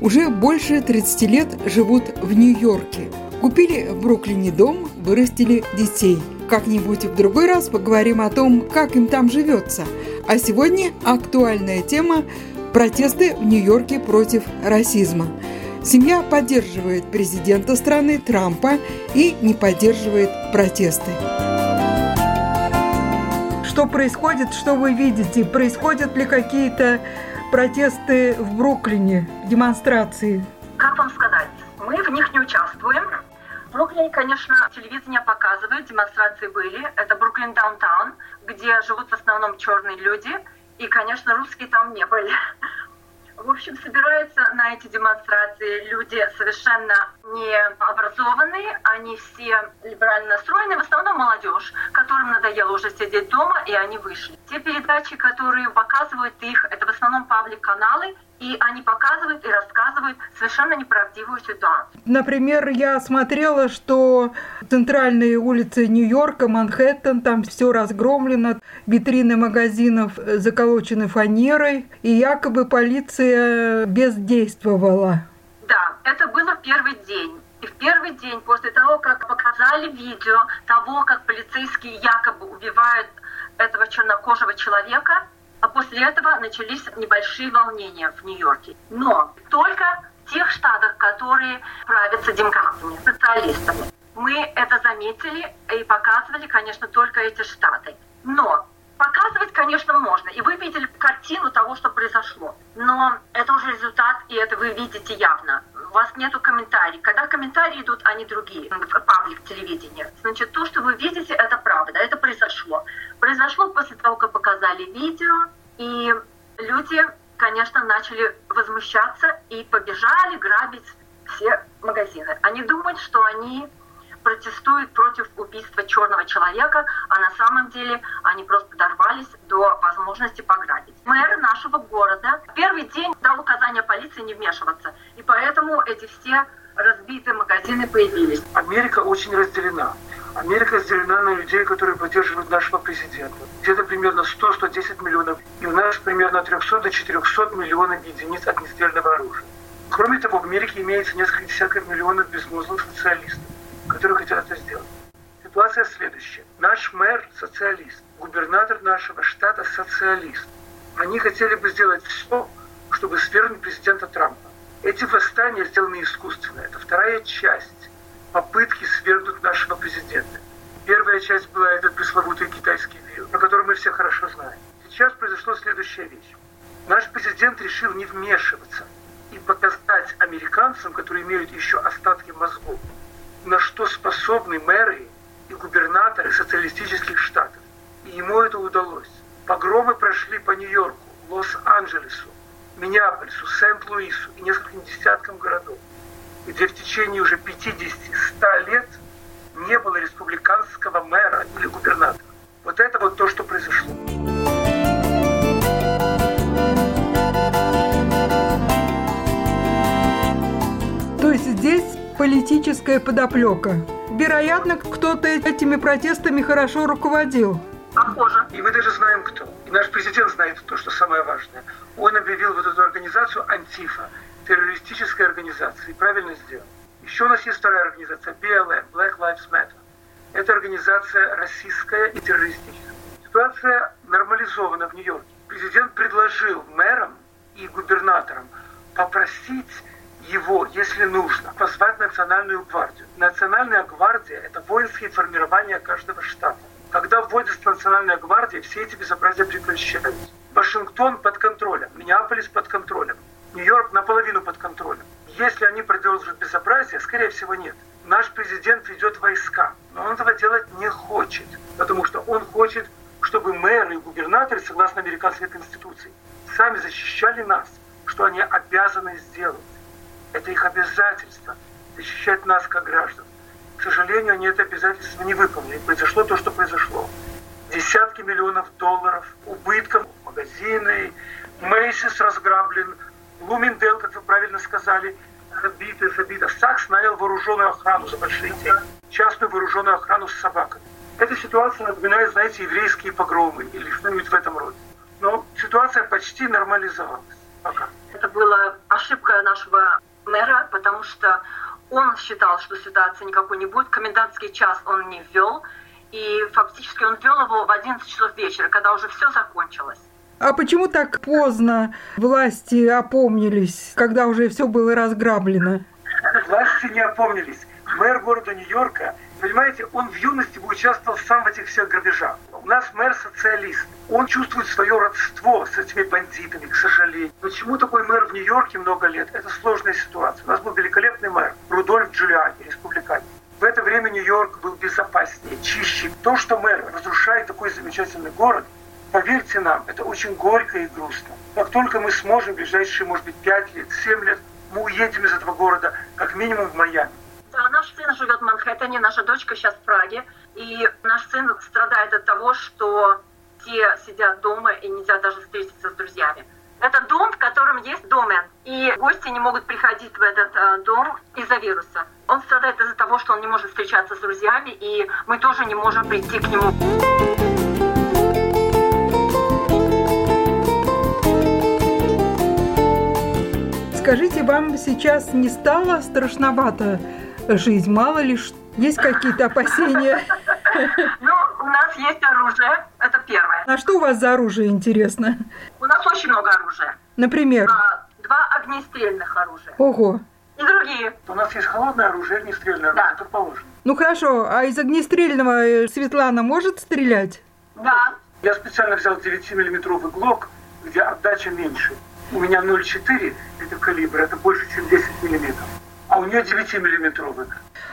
уже больше 30 лет живут в Нью-Йорке. Купили в Бруклине дом, вырастили детей. Как-нибудь в другой раз поговорим о том, как им там живется. А сегодня актуальная тема – протесты в Нью-Йорке против расизма. Семья поддерживает президента страны Трампа и не поддерживает протесты. Что происходит, что вы видите? Происходят ли какие-то протесты в Бруклине, демонстрации? Как вам сказать? Мы в них не участвуем. В Бруклине, конечно, телевидение показывает, демонстрации были. Это Бруклин Даунтаун, где живут в основном черные люди. И, конечно, русские там не были. В общем, собираются на эти демонстрации люди совершенно необразованные, они все либерально настроены, в основном молодежь, которым надоело уже сидеть дома, и они вышли. Те передачи, которые показывают их, это в основном паблик-каналы, и они показывают и рассказывают совершенно неправдивую ситуацию. Например, я смотрела, что центральные улицы Нью-Йорка, Манхэттен, там все разгромлено, витрины магазинов заколочены фанерой, и якобы полиция бездействовала. Да, это было в первый день. И в первый день после того, как показали видео того, как полицейские якобы убивают этого чернокожего человека, а после этого начались небольшие волнения в Нью-Йорке. Но только в тех штатах, которые правятся демократами, социалистами. Мы это заметили и показывали, конечно, только эти штаты. Но показывать, конечно, можно. И вы видели картину того, что произошло. Но это уже результат, и это вы видите явно. У вас нету комментариев. Когда комментарии идут, они другие. В паблик телевидения. Значит, то, что вы видите, это правда. Произошло после того, как показали видео, и люди, конечно, начали возмущаться и побежали грабить все магазины. Они думают, что они протестуют против убийства черного человека, а на самом деле они просто дорвались до возможности пограбить. Мэр нашего города первый день дал указание полиции не вмешиваться, и поэтому эти все разбитые магазины появились. Америка очень разделена. Америка разделена на людей, которые поддерживают нашего президента. Где-то примерно 100-110 миллионов. И у нас примерно 300 до 400 миллионов единиц огнестрельного оружия. Кроме того, в Америке имеется несколько десятков миллионов безмозглых социалистов, которые хотят это сделать. Ситуация следующая. Наш мэр – социалист, губернатор нашего штата – социалист. Они хотели бы сделать все, чтобы свергнуть президента Трампа. Эти восстания сделаны искусственно. Это вторая часть попытки свергнуть нашего президента. Первая часть была этот пресловутый китайский вирус, про который мы все хорошо знаем. Сейчас произошла следующая вещь. Наш президент решил не вмешиваться и показать американцам, которые имеют еще остатки мозгов, на что способны мэры и губернаторы социалистических штатов. И ему это удалось. Погромы прошли по Нью-Йорку, Лос-Анджелесу, Миннеаполису, Сент-Луису и нескольким десяткам городов где в течение уже 50-100 лет не было республиканского мэра или губернатора. Вот это вот то, что произошло. То есть здесь политическая подоплека. Вероятно, кто-то этими протестами хорошо руководил. Похоже. И мы даже знаем, кто. И наш президент знает то, что самое важное. Он объявил вот эту организацию «Антифа» террористической организации. Правильно сделал. Еще у нас есть вторая организация, BLM, Black Lives Matter. Это организация российская и террористическая. Ситуация нормализована в Нью-Йорке. Президент предложил мэрам и губернаторам попросить его, если нужно, позвать Национальную гвардию. Национальная гвардия – это воинские формирования каждого штата. Когда вводится Национальная гвардия, все эти безобразия прекращаются. Вашингтон под контролем, Миннеаполис под контролем. Нью-Йорк наполовину под контролем. Если они продолжат безобразие, скорее всего нет. Наш президент ведет войска, но он этого делать не хочет, потому что он хочет, чтобы мэры и губернаторы, согласно американской конституции, сами защищали нас, что они обязаны сделать. Это их обязательство. защищать нас как граждан. К сожалению, они это обязательство не выполнили. Произошло то, что произошло. Десятки миллионов долларов убытков, магазины, Мейсис разграблен, Луминдел, как вы правильно сказали, забиты, забиты. Сакс нанял вооруженную охрану за большие деньги, частную вооруженную охрану с собаками. Эта ситуация напоминает, знаете, еврейские погромы или что-нибудь в этом роде. Но ситуация почти нормализовалась пока. Это была ошибка нашего мэра, потому что он считал, что ситуации никакой не будет. Комендантский час он не ввел. И фактически он ввел его в 11 часов вечера, когда уже все закончилось. А почему так поздно власти опомнились, когда уже все было разграблено? Власти не опомнились. Мэр города Нью-Йорка, понимаете, он в юности бы участвовал сам в этих всех грабежах. У нас мэр социалист. Он чувствует свое родство с этими бандитами, к сожалению. Почему такой мэр в Нью-Йорке много лет? Это сложная ситуация. У нас был великолепный мэр Рудольф Джулиани, республиканец. В это время Нью-Йорк был безопаснее, чище. То, что мэр разрушает такой замечательный город, поверьте нам, это очень горько и грустно. Как только мы сможем в ближайшие, может быть, 5 лет, 7 лет, мы уедем из этого города, как минимум в Майами. Да, наш сын живет в Манхэттене, наша дочка сейчас в Праге. И наш сын страдает от того, что все сидят дома и нельзя даже встретиться с друзьями. Это дом, в котором есть домен, и гости не могут приходить в этот э, дом из-за вируса. Он страдает из-за того, что он не может встречаться с друзьями, и мы тоже не можем прийти к нему. Скажите, вам сейчас не стало страшновато жизнь? Мало ли, есть какие-то опасения? Ну, у нас есть оружие, это первое. А что у вас за оружие, интересно? У нас очень много оружия. Например? А, Два огнестрельных оружия. Ого. И другие. У нас есть холодное оружие, огнестрельное оружие, Да. это положено. Ну хорошо, а из огнестрельного э, Светлана может стрелять? Да. Я специально взял 9-миллиметровый ГЛОК, где отдача меньше. У меня 0,4 это калибр, это больше, чем 10 миллиметров. А у нее 9-миллиметровый.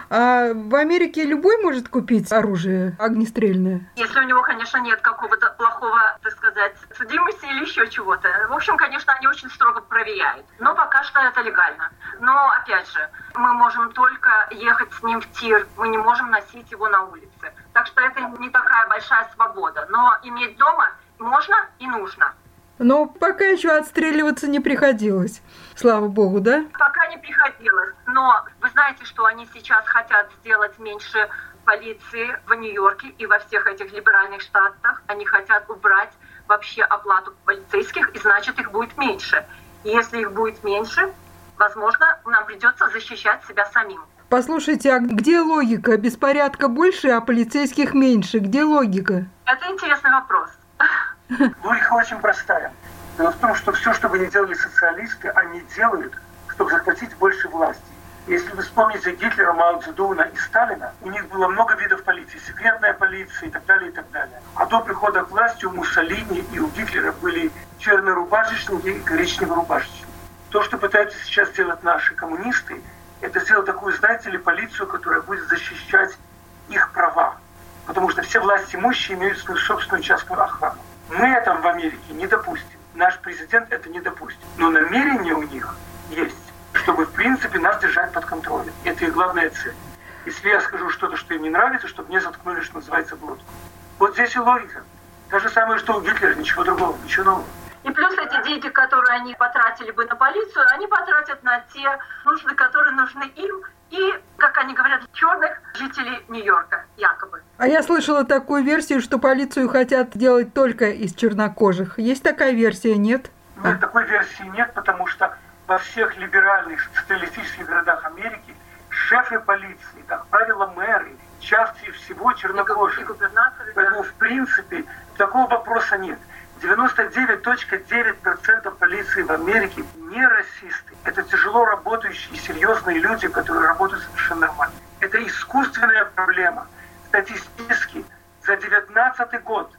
А в Америке любой может купить оружие огнестрельное? Если у него, конечно, нет какого-то плохого, так сказать, судимости или еще чего-то. В общем, конечно, они очень строго проверяют. Но пока что это легально. Но, опять же, мы можем только ехать с ним в тир. Мы не можем носить его на улице. Так что это не такая большая свобода. Но иметь дома можно и нужно. Но пока еще отстреливаться не приходилось. Слава богу, да? Пока не приходилось. Но вы знаете, что они сейчас хотят сделать меньше полиции в Нью-Йорке и во всех этих либеральных штатах. Они хотят убрать вообще оплату полицейских, и значит их будет меньше. И если их будет меньше, возможно, нам придется защищать себя самим. Послушайте, а где логика? Беспорядка больше, а полицейских меньше. Где логика? Это интересный вопрос. Логика очень простая. Дело в том, что все, что бы ни делали социалисты, они делают, чтобы захватить больше власти. Если вы вспомните Гитлера, Мао Цзэдуна и Сталина, у них было много видов полиции, секретная полиция и так далее, и так далее. А до прихода к власти у Муссолини и у Гитлера были чернорубашечники и коричневорубашечники. То, что пытаются сейчас сделать наши коммунисты, это сделать такую, знаете ли, полицию, которая будет защищать их права. Потому что все власти имущие имеют свою собственную частную охрану. Мы это в Америке не допустим. Наш президент это не допустит. Но намерение у них есть, чтобы, в принципе, нас держать под контролем. Это их главная цель. Если я скажу что-то, что им не нравится, чтобы мне заткнули, что называется, глотку. Вот здесь и логика. То же самое, что у Гитлера, ничего другого, ничего нового. И плюс эти деньги, которые они потратили бы на полицию, они потратят на те нужды, которые нужны им и, как они говорят, черных жителей Нью-Йорка, якобы. А я слышала такую версию, что полицию хотят делать только из чернокожих. Есть такая версия, нет? Нет, такой версии нет, потому что во всех либеральных социалистических городах Америки шефы полиции, как правило, мэры, чаще всего И чернокожие. Поэтому, в принципе, такого вопроса нет. 99.9% полиции в Америке не расисты. Это тяжело работающие и серьезные люди, которые работают совершенно нормально. Это искусственная проблема. Статистически за 19 год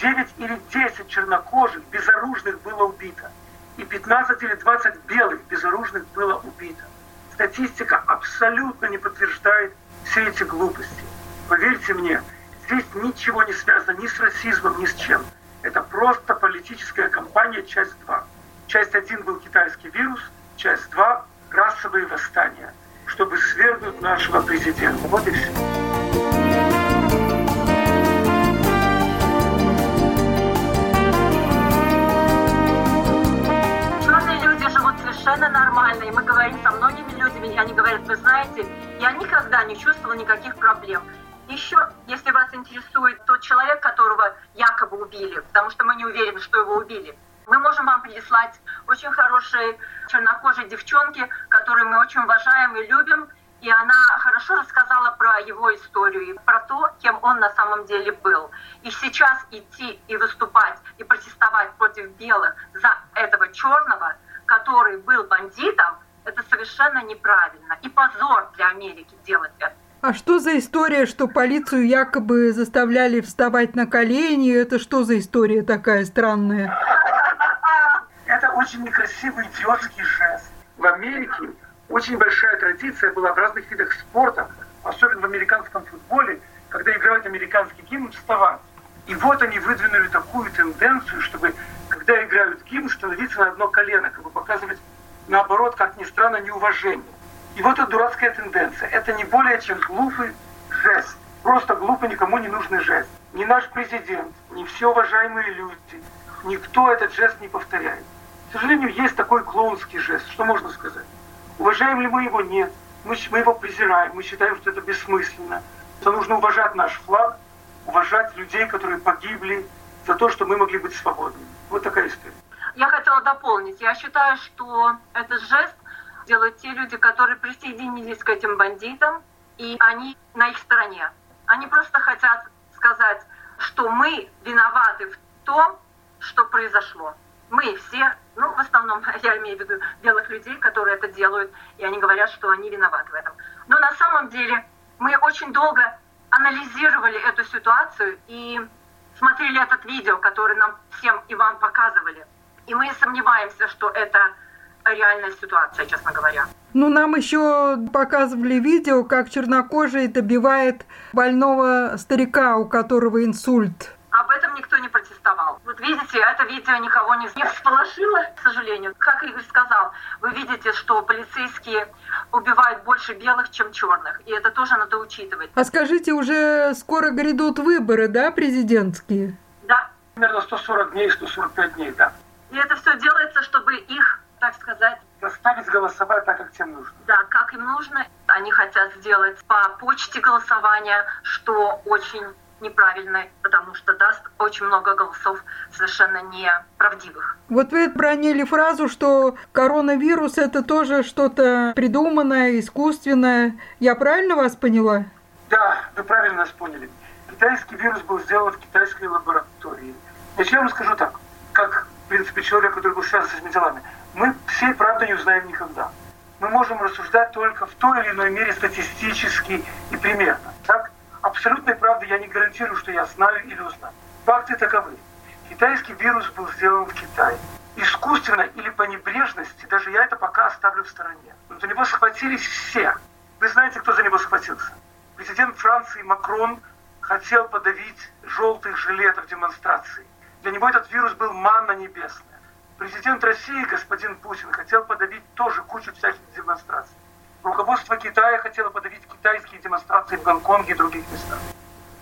9 или 10 чернокожих безоружных было убито. И 15 или 20 белых безоружных было убито. Статистика абсолютно не подтверждает все эти глупости. Поверьте мне, здесь ничего не связано ни с расизмом, ни с чем. Это просто политическая кампания, часть 2. Часть 1 был китайский вирус, часть 2 – расовые восстания. чтобы свергнуть нашего президента. Вот и все. совершенно нормально, и мы говорим со многими людьми, и они говорят, вы знаете, я никогда не чувствовала никаких проблем. Еще, если вас интересует тот человек, которого якобы убили, потому что мы не уверены, что его убили, мы можем вам прислать очень хорошие чернокожие девчонки, которые мы очень уважаем и любим, и она хорошо рассказала про его историю и про то, кем он на самом деле был. И сейчас идти и выступать, и протестовать против белых за этого черного, который был бандитом, это совершенно неправильно. И позор для Америки делать это. А что за история, что полицию якобы заставляли вставать на колени? Это что за история такая странная? Это очень некрасивый идиотский жест. В Америке очень большая традиция была в разных видах спорта, особенно в американском футболе, когда играют американский гимн, вставать. И вот они выдвинули такую тенденцию, чтобы, когда играют гимн, становиться на одно колено, как бы показывать, наоборот, как ни странно, неуважение. И вот эта дурацкая тенденция. Это не более чем глупый жест. Просто глупый, никому не нужный жест. Ни наш президент, ни все уважаемые люди, никто этот жест не повторяет. К сожалению, есть такой клоунский жест. Что можно сказать? Уважаем ли мы его? Нет. Мы, мы его презираем, мы считаем, что это бессмысленно. Что нужно уважать наш флаг, уважать людей, которые погибли за то, что мы могли быть свободными. Вот такая история. Я хотела дополнить. Я считаю, что этот жест делают те люди, которые присоединились к этим бандитам, и они на их стороне. Они просто хотят сказать, что мы виноваты в том, что произошло. Мы все, ну, в основном, я имею в виду белых людей, которые это делают, и они говорят, что они виноваты в этом. Но на самом деле мы очень долго анализировали эту ситуацию и смотрели этот видео, который нам всем и вам показывали. И мы сомневаемся, что это реальная ситуация, честно говоря. Ну, нам еще показывали видео, как чернокожий добивает больного старика, у которого инсульт. Об этом никто не протестовал. Вот видите, это видео никого не, не всполошило, к сожалению. Как Игорь сказал, вы видите, что полицейские убивают больше белых, чем черных. И это тоже надо учитывать. А скажите, уже скоро грядут выборы, да, президентские? Да. Примерно 140 дней, 145 дней, да. И это все делается, чтобы их так сказать... Заставить голосовать так, как тем нужно. Да, как им нужно. Они хотят сделать по почте голосования, что очень неправильно, потому что даст очень много голосов совершенно неправдивых. Вот вы бронили фразу, что коронавирус это тоже что-то придуманное, искусственное. Я правильно вас поняла? Да, вы правильно нас поняли. Китайский вирус был сделан в китайской лаборатории. Значит, я вам скажу так, как, в принципе, человек, который был связан с этими делами мы всей правды не узнаем никогда. Мы можем рассуждать только в той или иной мере статистически и примерно. Так? Абсолютной правды я не гарантирую, что я знаю или узнаю. Факты таковы. Китайский вирус был сделан в Китае. Искусственно или по небрежности, даже я это пока оставлю в стороне. Но за него схватились все. Вы знаете, кто за него схватился? Президент Франции Макрон хотел подавить желтых жилетов демонстрации. Для него этот вирус был манна небесная. Президент России, господин Путин, хотел подавить тоже кучу всяких демонстраций. Руководство Китая хотело подавить китайские демонстрации в Гонконге и других местах.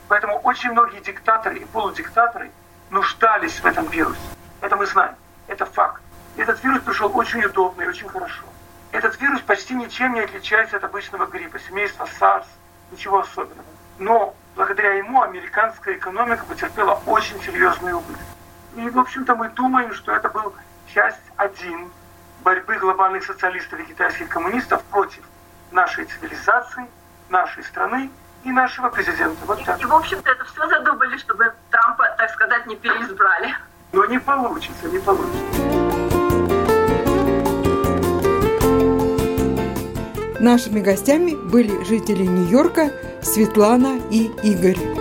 Поэтому очень многие диктаторы и полудиктаторы нуждались в этом вирусе. Это мы знаем. Это факт. Этот вирус пришел очень удобно и очень хорошо. Этот вирус почти ничем не отличается от обычного гриппа, семейства SARS, ничего особенного. Но благодаря ему американская экономика потерпела очень серьезные убытки. И, в общем-то, мы думаем, что это был часть один борьбы глобальных социалистов и китайских коммунистов против нашей цивилизации, нашей страны и нашего президента. Вот и, так. и, в общем-то, это все задумали, чтобы Трампа, так сказать, не переизбрали. Но не получится, не получится. Нашими гостями были жители Нью-Йорка Светлана и Игорь.